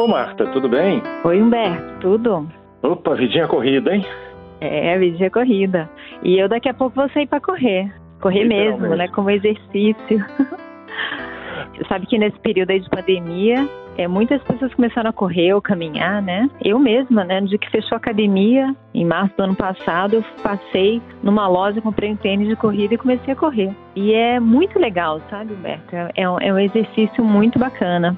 Ô Marta, tudo bem? Oi, Humberto, tudo? Opa, vidinha corrida, hein? É, vidinha corrida. E eu daqui a pouco vou sair para correr. Correr mesmo, né? Como exercício. Sabe que nesse período aí de pandemia, é, muitas pessoas começaram a correr ou caminhar, né? Eu mesma, né? No dia que fechou a academia, em março do ano passado, eu passei numa loja, comprei um tênis de corrida e comecei a correr. E é muito legal, sabe, Humberto? É um, é um exercício muito bacana.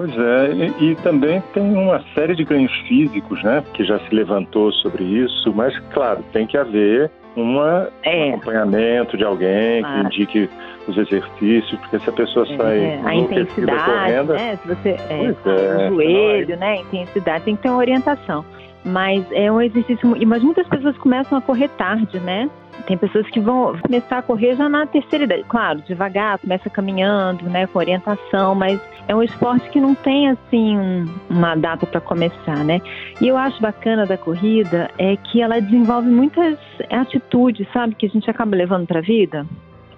Pois é, e, e, também tem uma série de ganhos físicos, né, que já se levantou sobre isso, mas claro, tem que haver uma, é. um acompanhamento de alguém claro. que indique os exercícios, porque se a pessoa é, sai é. a intensidade, correndo, né, se você é, é, o joelho, né, intensidade, tem que ter uma orientação. Mas é um exercício, mas muitas pessoas começam a correr tarde, né? Tem pessoas que vão começar a correr já na terceira idade. Claro, devagar, começa caminhando, né, com orientação, mas é um esporte que não tem assim uma data para começar, né? E eu acho bacana da corrida é que ela desenvolve muitas atitudes, sabe, que a gente acaba levando para a vida.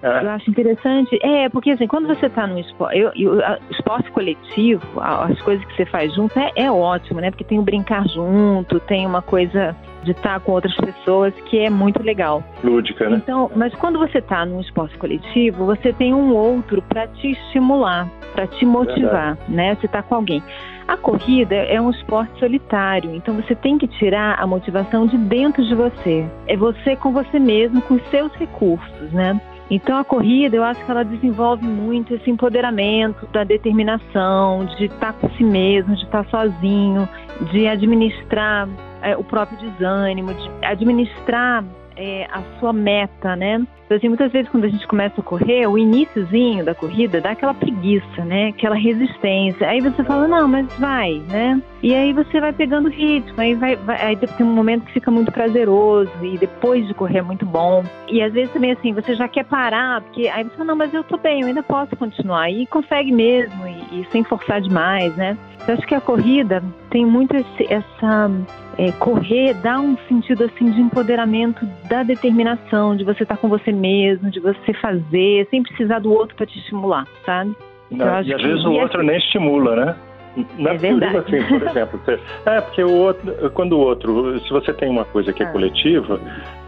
É. Eu acho interessante. É, porque assim, quando você está no esporte, eu, eu, esporte coletivo, as coisas que você faz junto é, é ótimo, né? Porque tem o brincar junto, tem uma coisa de estar com outras pessoas que é muito legal. Lúdica, né? Então, mas quando você está num esporte coletivo, você tem um outro para te estimular, para te motivar, Verdade. né? Você está com alguém. A corrida é um esporte solitário, então você tem que tirar a motivação de dentro de você. É você com você mesmo, com os seus recursos, né? Então a corrida, eu acho que ela desenvolve muito esse empoderamento da determinação, de estar com si mesmo, de estar sozinho, de administrar é, o próprio desânimo, de administrar é, a sua meta, né? Então, assim, muitas vezes quando a gente começa a correr, o iníciozinho da corrida dá aquela preguiça, né? Aquela resistência. Aí você fala, não, mas vai, né? E aí você vai pegando ritmo, aí vai, vai aí tem um momento que fica muito prazeroso e depois de correr é muito bom. E às vezes também assim, você já quer parar, porque aí você fala, não, mas eu tô bem, eu ainda posso continuar. E consegue mesmo, e, e sem forçar demais, né? Eu acho que a corrida tem muito esse, essa é, correr dá um sentido assim de empoderamento da determinação, de você estar tá com você mesmo, de você fazer, sem precisar do outro para te estimular, sabe? Não, e às vezes o outro assim. nem estimula, né? Na é verdade. assim, por exemplo. Você, é, porque o outro, quando o outro, se você tem uma coisa que é ah. coletiva,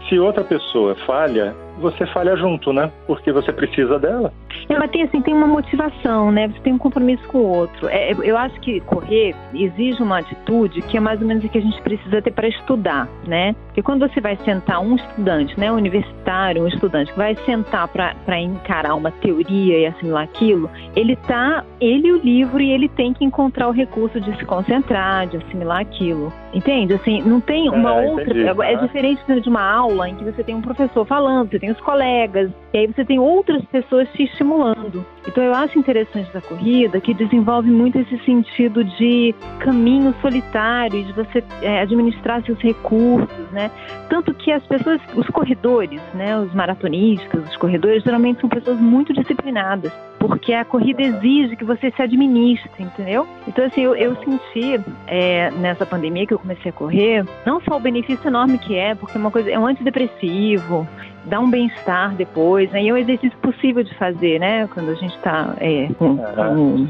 se outra pessoa falha, você falha junto, né? Porque você precisa dela. É, mas tem assim, tem uma motivação, né? Você tem um compromisso com o outro. É, eu acho que correr exige uma atitude que é mais ou menos o que a gente precisa ter para estudar, né? Porque quando você vai sentar um estudante, né, um universitário, um estudante que vai sentar para encarar uma teoria e assimilar aquilo, ele tá, ele e o livro e ele tem que encontrar o recurso de se concentrar, de assimilar aquilo. Entende? Assim, não tem uma é, outra. Entendi, é, é diferente de uma aula em que você tem um professor falando, você tem os colegas, e aí você tem outras pessoas te estimulando. Então eu acho interessante da corrida que desenvolve muito esse sentido de caminho solitário, de você é, administrar seus recursos, né? Tanto que as pessoas, os corredores, né, os maratonistas, os corredores, geralmente são pessoas muito disciplinadas, porque a corrida exige que você se administre, entendeu? Então assim, eu, eu senti é, nessa pandemia que eu comecei a correr, não só o benefício enorme que é, porque é uma coisa é um antidepressivo, dá um bem-estar depois, né? E é um exercício possível de fazer, né? Quando a gente está é, com, com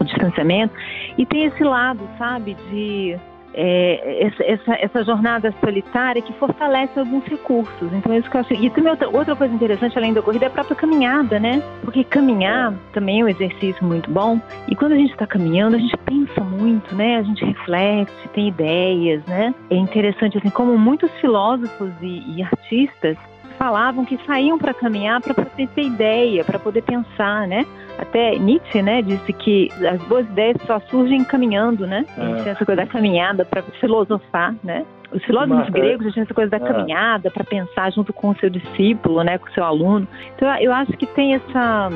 o distanciamento. E tem esse lado, sabe, de é, essa, essa, essa, jornada solitária que fortalece alguns recursos. Então, isso que eu acho. E também outra, outra coisa interessante, além da corrida, é a própria caminhada, né? Porque caminhar também é um exercício muito bom. E quando a gente está caminhando, a gente pensa muito, né? A gente reflete, tem ideias, né? É interessante, assim, como muitos filósofos e, e artistas falavam que saíam para caminhar para poder ter ideia, para poder pensar, né? Até Nietzsche, né, disse que as boas ideias só surgem caminhando, né? É. Essa coisa da caminhada para filosofar, né? Os filósofos Mas, gregos já tinham essa coisa da é. caminhada para pensar junto com o seu discípulo, né, com o seu aluno. Então eu acho que tem essa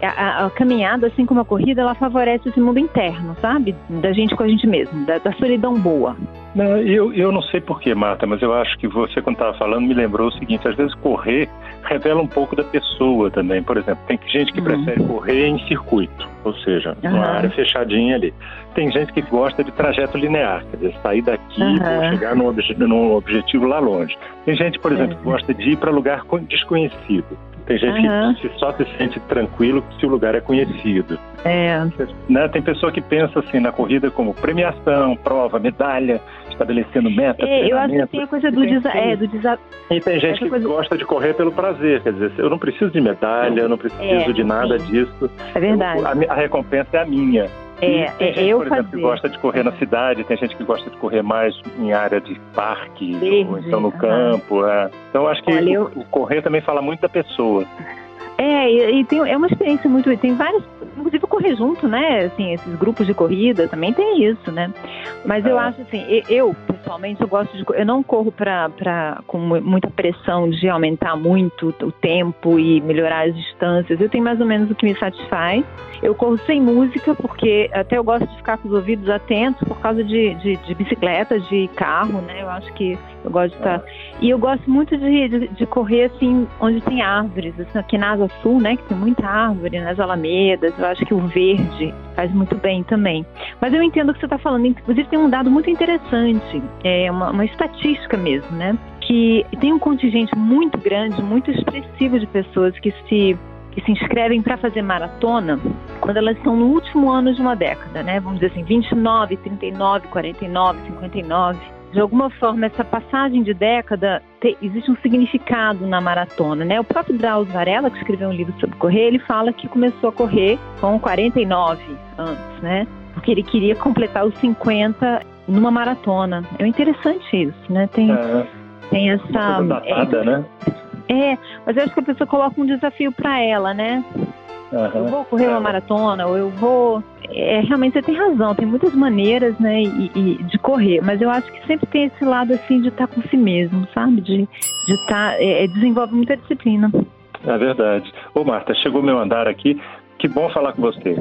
a, a, caminhada, assim como a corrida, ela favorece esse mundo interno, sabe? Da gente com a gente mesmo, da, da solidão boa. Não, eu, eu não sei porquê, Marta, mas eu acho que você, quando estava falando, me lembrou o seguinte: às vezes correr revela um pouco da pessoa também. Por exemplo, tem gente que uhum. prefere correr em circuito, ou seja, uhum. uma área fechadinha ali. Tem gente que gosta de trajeto linear, quer dizer, sair daqui uhum. ou chegar num, obje, num objetivo lá longe. Tem gente, por exemplo, que gosta de ir para lugar desconhecido. Tem gente uhum. que só se sente tranquilo se o lugar é conhecido. É. Né? Tem pessoa que pensa assim na corrida como premiação, prova, medalha, estabelecendo meta. É, eu acho que tem a coisa do, desa é, do desafio. E tem gente que coisa... gosta de correr pelo prazer, quer dizer, eu não preciso de medalha, eu não preciso é, de nada sim. disso. É verdade. Eu, a, a recompensa é a minha. É, tem é, gente, eu por exemplo, fazer. que gosta de correr na cidade, tem gente que gosta de correr mais em área de parque, Verde, ou então no campo. É. Então, acho que Olha, eu... o correr também fala muito da pessoa. É, e, e tem, é uma experiência muito. Tem vários. Inclusive correr junto, né? Assim, esses grupos de corrida também tem isso, né? Mas eu é. acho assim, eu, pessoalmente, eu gosto de. Eu não corro pra, com muita pressão de aumentar muito o tempo e melhorar as distâncias. Eu tenho mais ou menos o que me satisfaz. Eu corro sem música, porque até eu gosto de ficar com os ouvidos atentos por causa de, de, de bicicleta, de carro, né? Eu acho que eu gosto de estar. E eu gosto muito de, de, de, correr assim, onde tem árvores, assim, aqui na Asa Sul, né? Que tem muita árvore, nas alamedas. Eu acho que o verde faz muito bem também. Mas eu entendo o que você está falando. Inclusive, tem um dado muito interessante, é uma, uma estatística mesmo, né? Que tem um contingente muito grande, muito expressivo de pessoas que se que se inscrevem para fazer maratona quando elas estão no último ano de uma década, né? Vamos dizer assim, 29, 39, 49, 59 de alguma forma, essa passagem de década, te, existe um significado na maratona, né? O próprio Drauzio Varela, que escreveu um livro sobre correr, ele fala que começou a correr com 49 anos, né? Porque ele queria completar os 50 numa maratona. É interessante isso, né? Tem, é, tem essa... Datada, é, né? É, mas eu acho que a pessoa coloca um desafio para ela, né? Uhum. Eu vou correr uma maratona, ou eu vou. É, realmente você tem razão, tem muitas maneiras, né, e, e, de correr, mas eu acho que sempre tem esse lado assim de estar com si mesmo, sabe? De de estar é, é, desenvolve muita disciplina. É verdade. Ô Marta, chegou meu andar aqui. Que bom falar com você.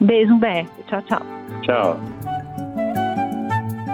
Um beijo, Humberto. Tchau, tchau. Tchau.